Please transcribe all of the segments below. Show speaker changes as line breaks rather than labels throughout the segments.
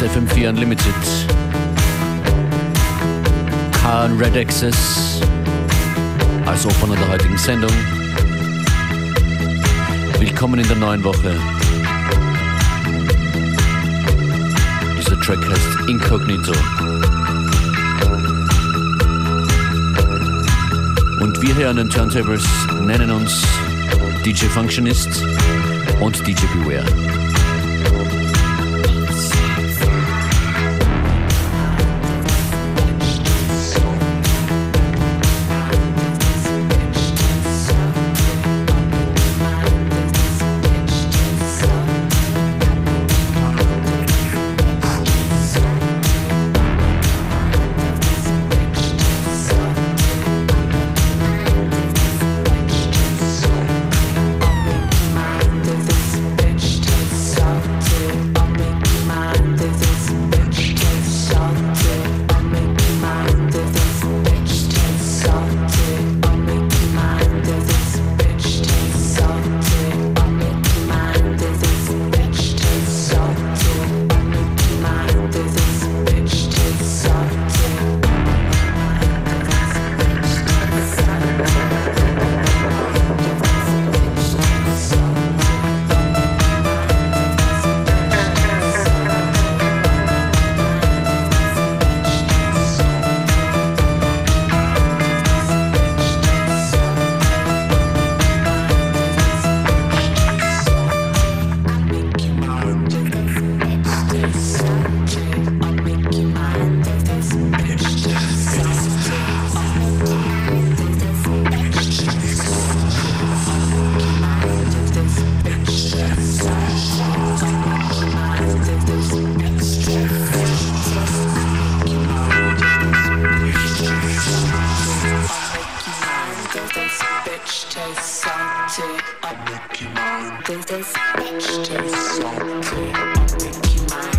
ist FM4 Unlimited. Khan Red Access als Opener der heutigen Sendung. Willkommen in der neuen Woche. Dieser Track heißt Incognito. Und wir hier an den Turntables nennen uns DJ Functionist und DJ Beware.
Salty. I'll make you mine. This bitch tastes salty. I'll make you mine.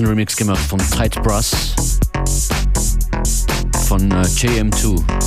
Diesen Remix gemacht von Tight Brass von äh, JM2.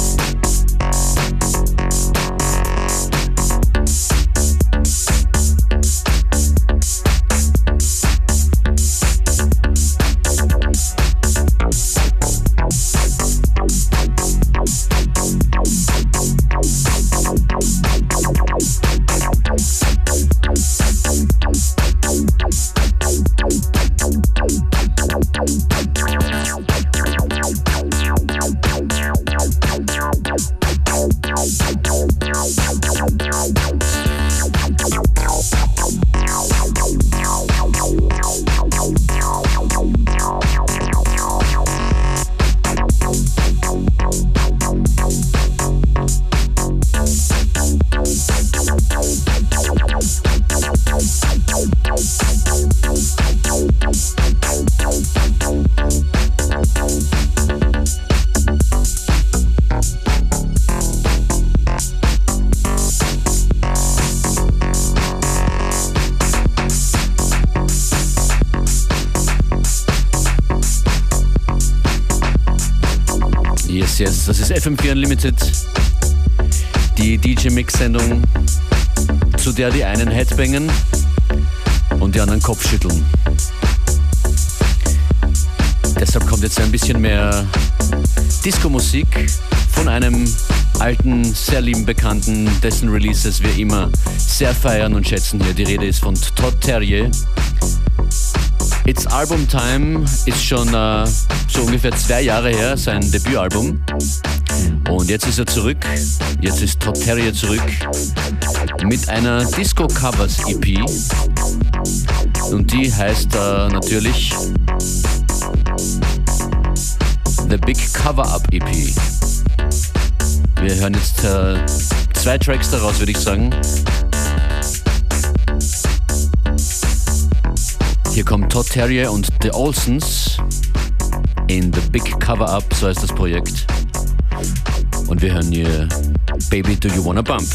FM4 Unlimited, die DJ-Mix-Sendung, zu der die einen Headbangen und die anderen Kopfschütteln. Deshalb kommt jetzt ein bisschen mehr Disco-Musik von einem alten, sehr lieben Bekannten, dessen Releases wir immer sehr feiern und schätzen hier. Die Rede ist von Todd Terrier. It's Album Time ist schon äh, so ungefähr zwei Jahre her, sein Debütalbum. Und jetzt ist er zurück. Jetzt ist Todd Terrier zurück mit einer Disco Covers EP. Und die heißt äh, natürlich The Big Cover Up EP. Wir hören jetzt äh, zwei Tracks daraus, würde ich sagen. Hier kommt Todd Terrier und The Olsons in The Big Cover Up, so heißt das Projekt. Und wir hören hier Baby Do You Wanna Bump.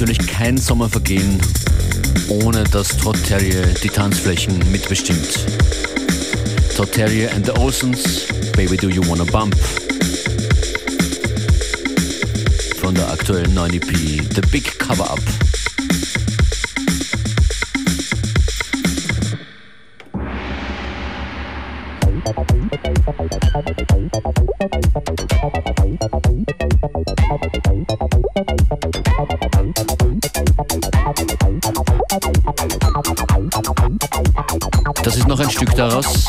Natürlich kein Sommer vergehen, ohne dass Todd Terrier die Tanzflächen mitbestimmt. Todd Terrier and the Olsons, Baby Do You Wanna Bump. Von der aktuellen 9 EP, The Big Cover Up. Daraus.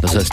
Das heißt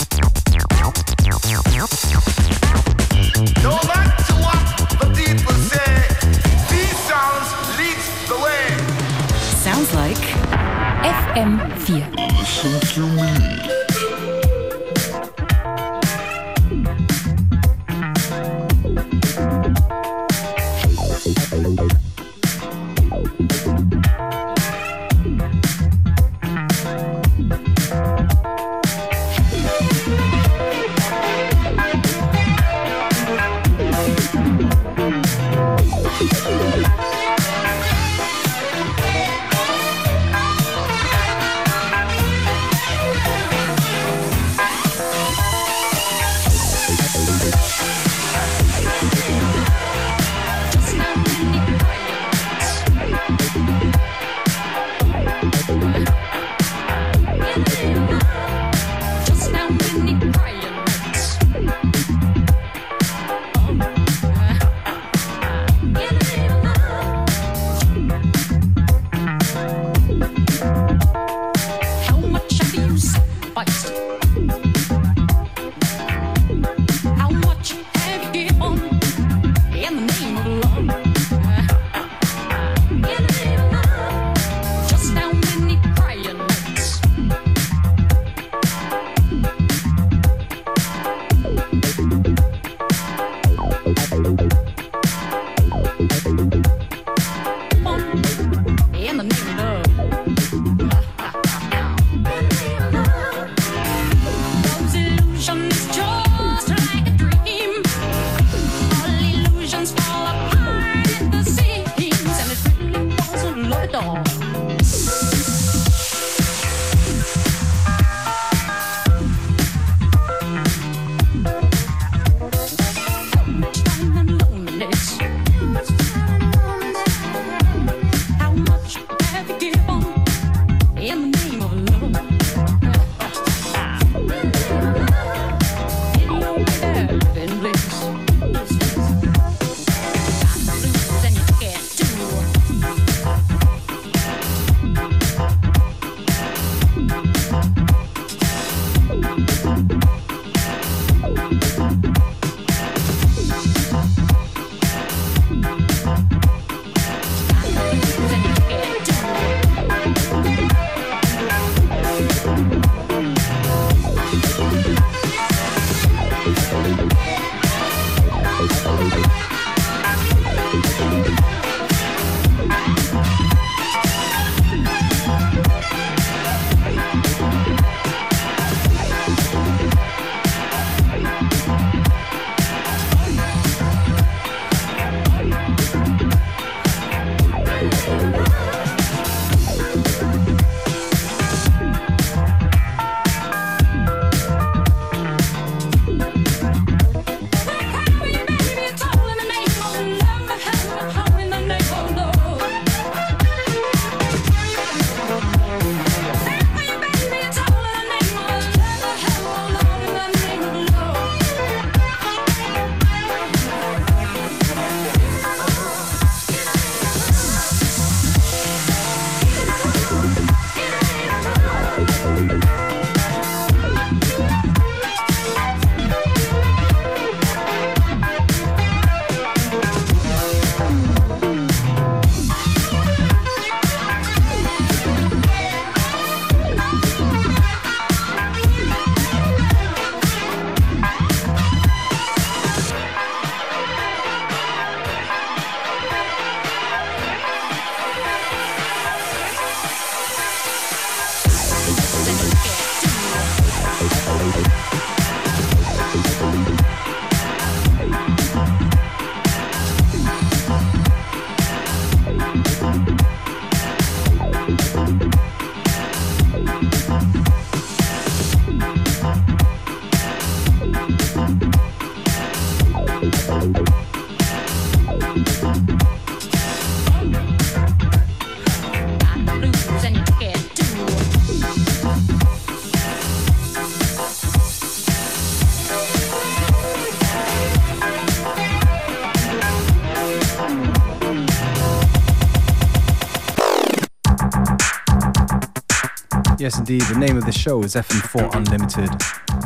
indeed. The name of the show is FM4 Unlimited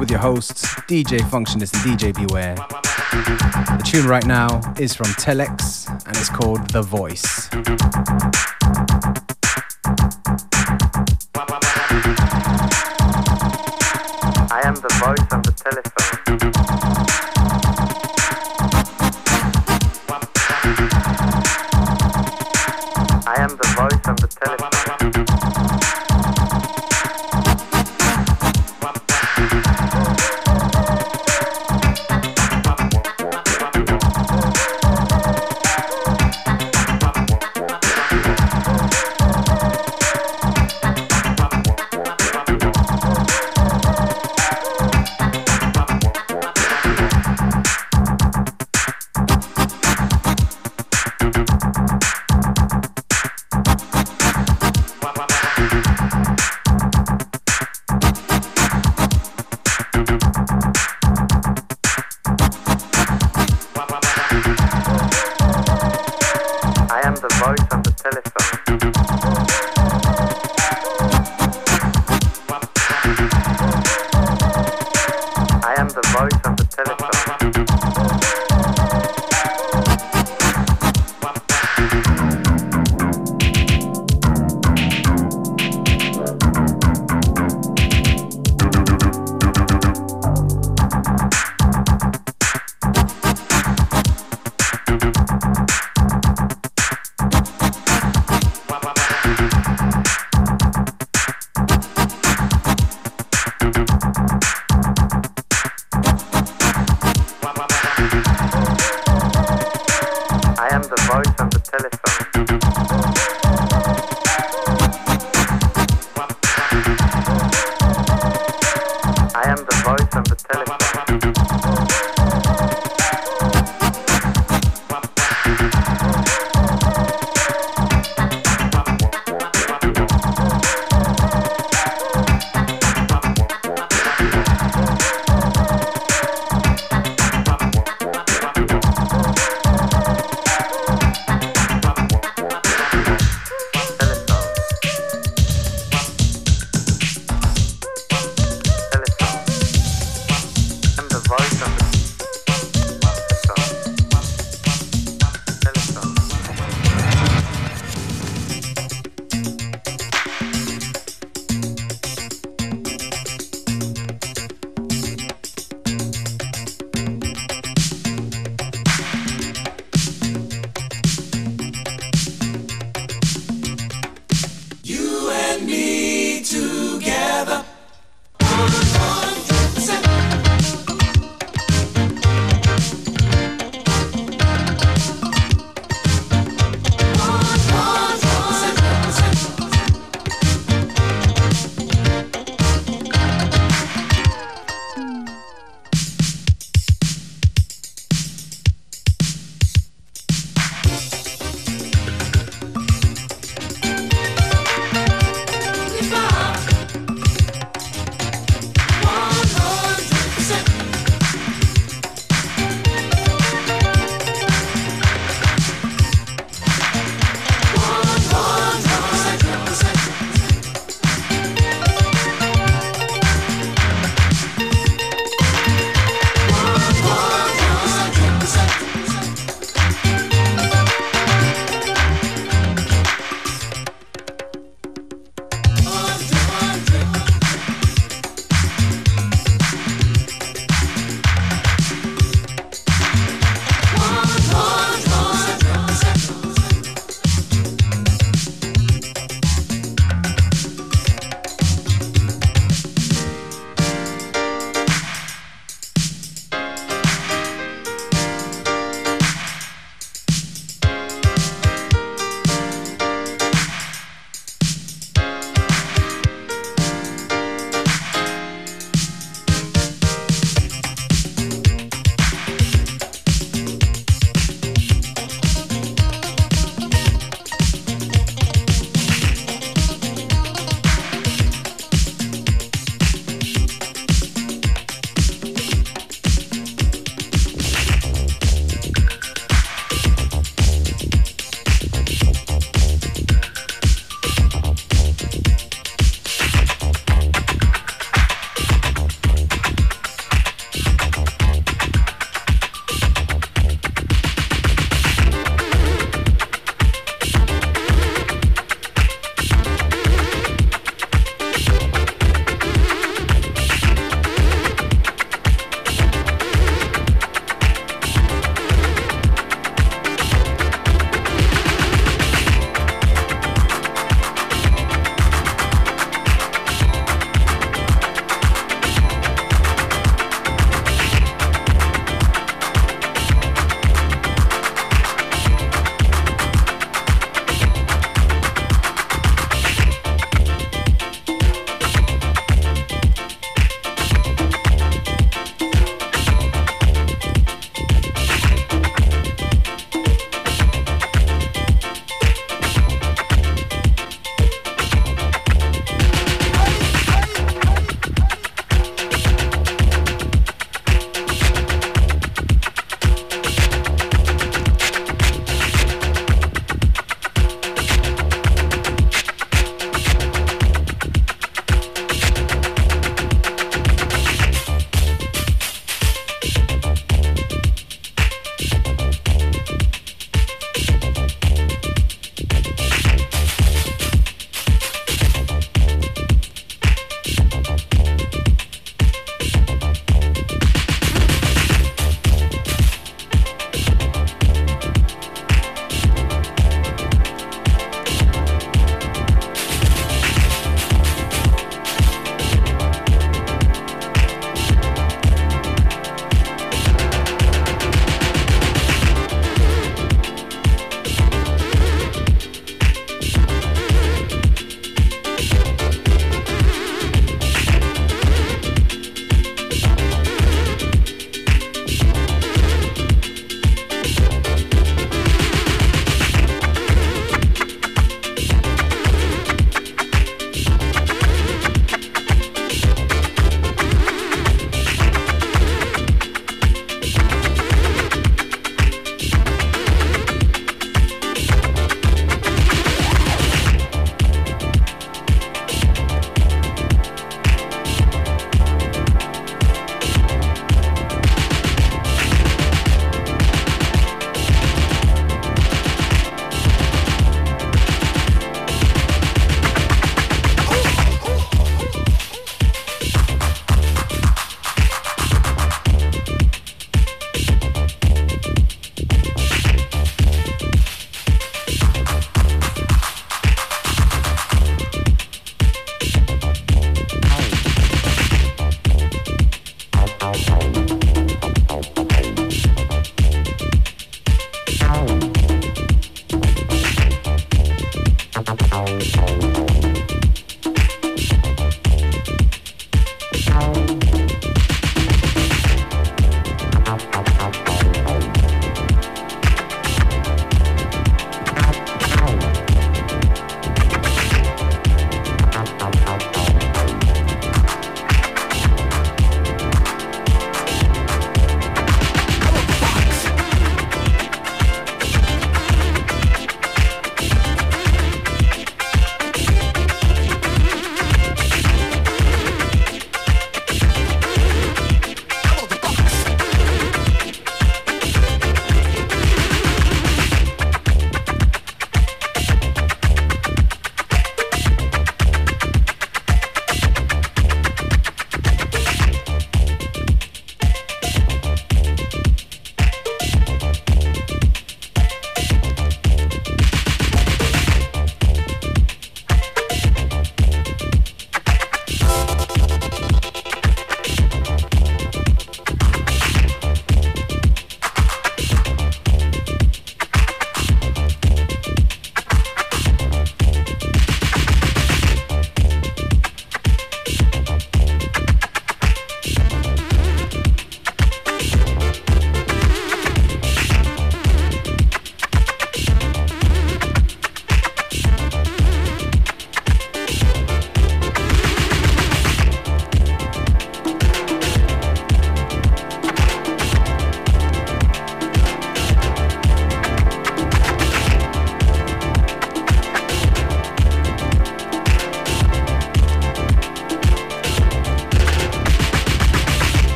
with your hosts, DJ Functionist and DJ Beware. The tune right now is from Telex and it's called The Voice.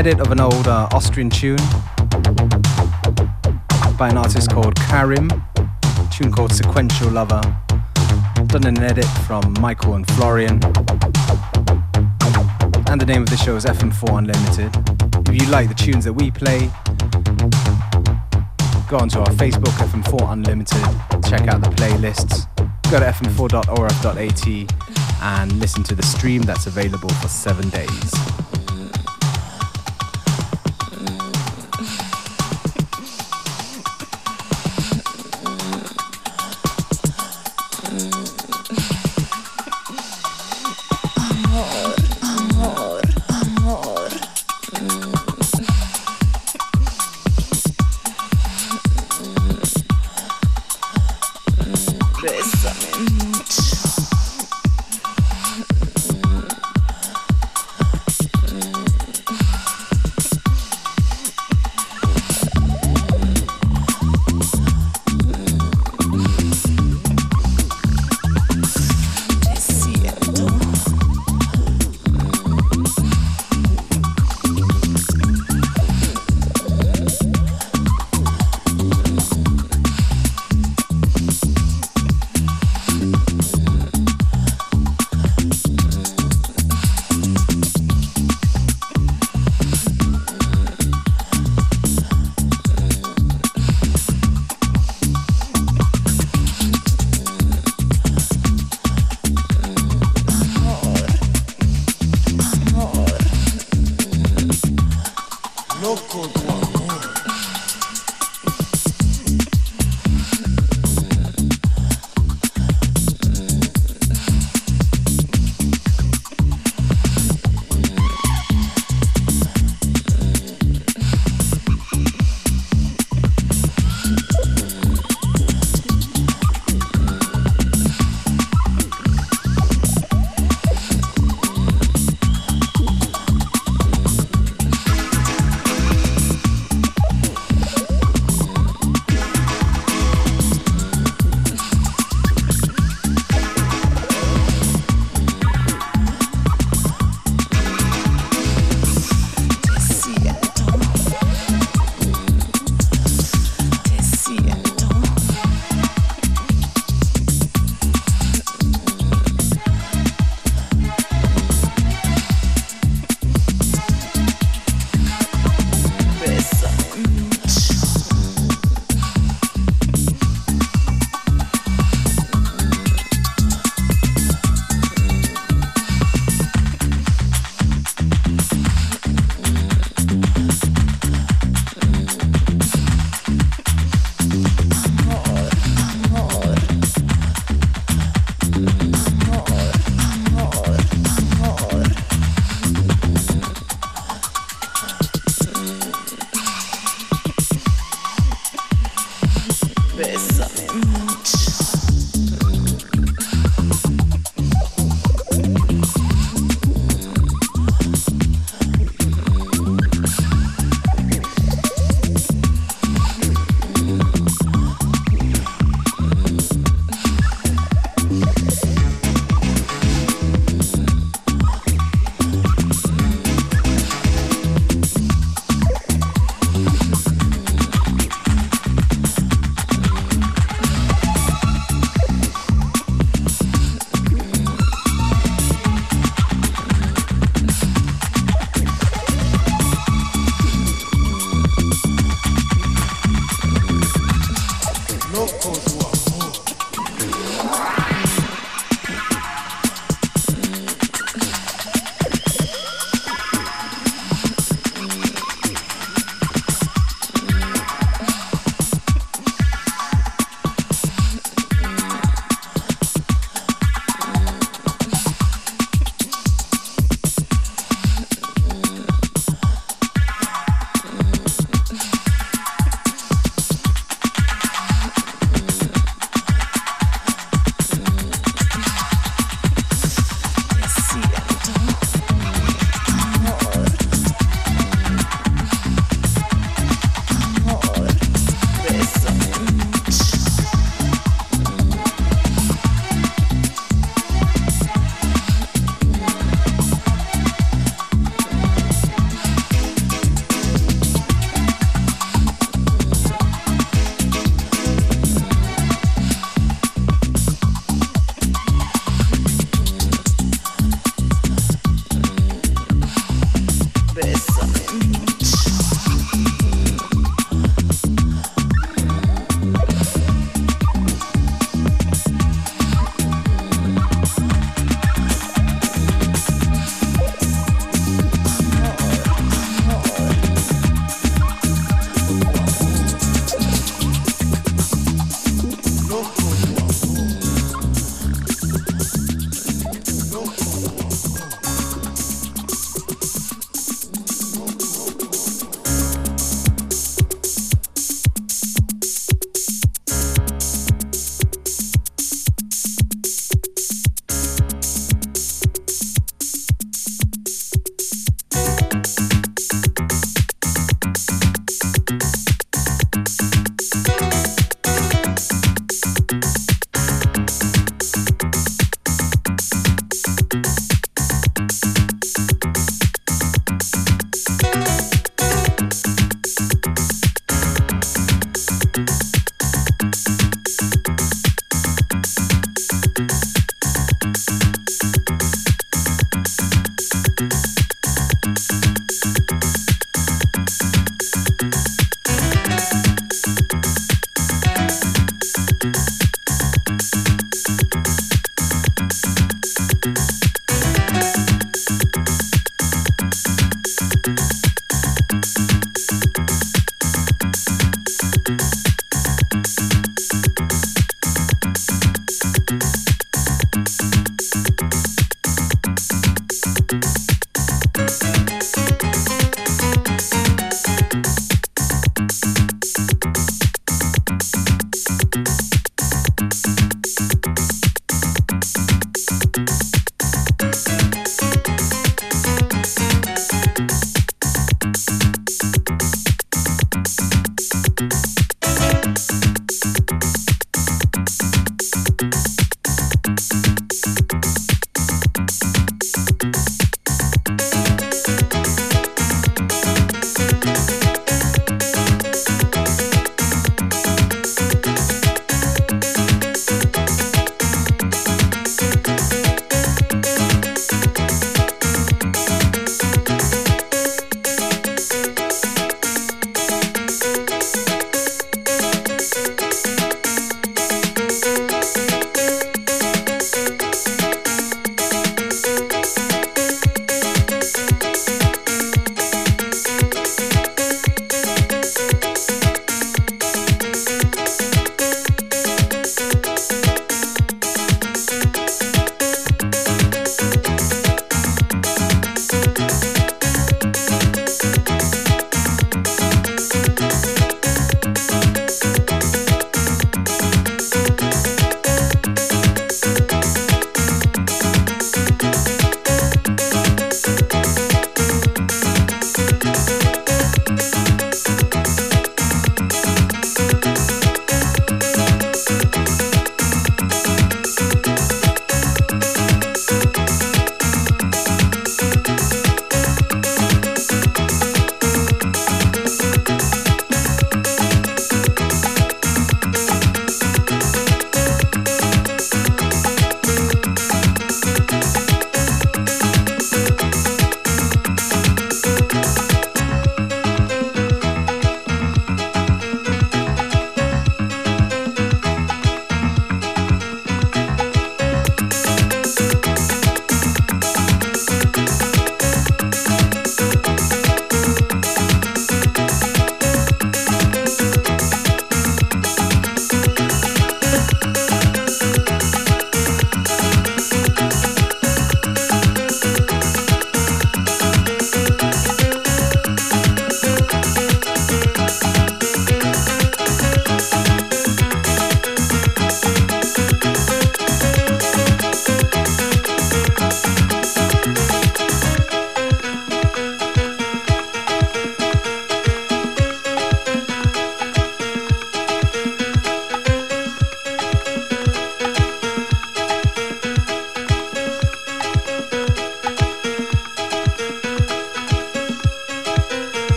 Edit of an old uh, Austrian tune by an artist called Karim, tune called Sequential Lover. Done an edit from Michael and Florian. And the name of the show is FM4 Unlimited. If you like the tunes that we play, go onto our Facebook, FM4 Unlimited, check out the playlists. Go to fm4.orf.at and listen to the stream that's available for seven days.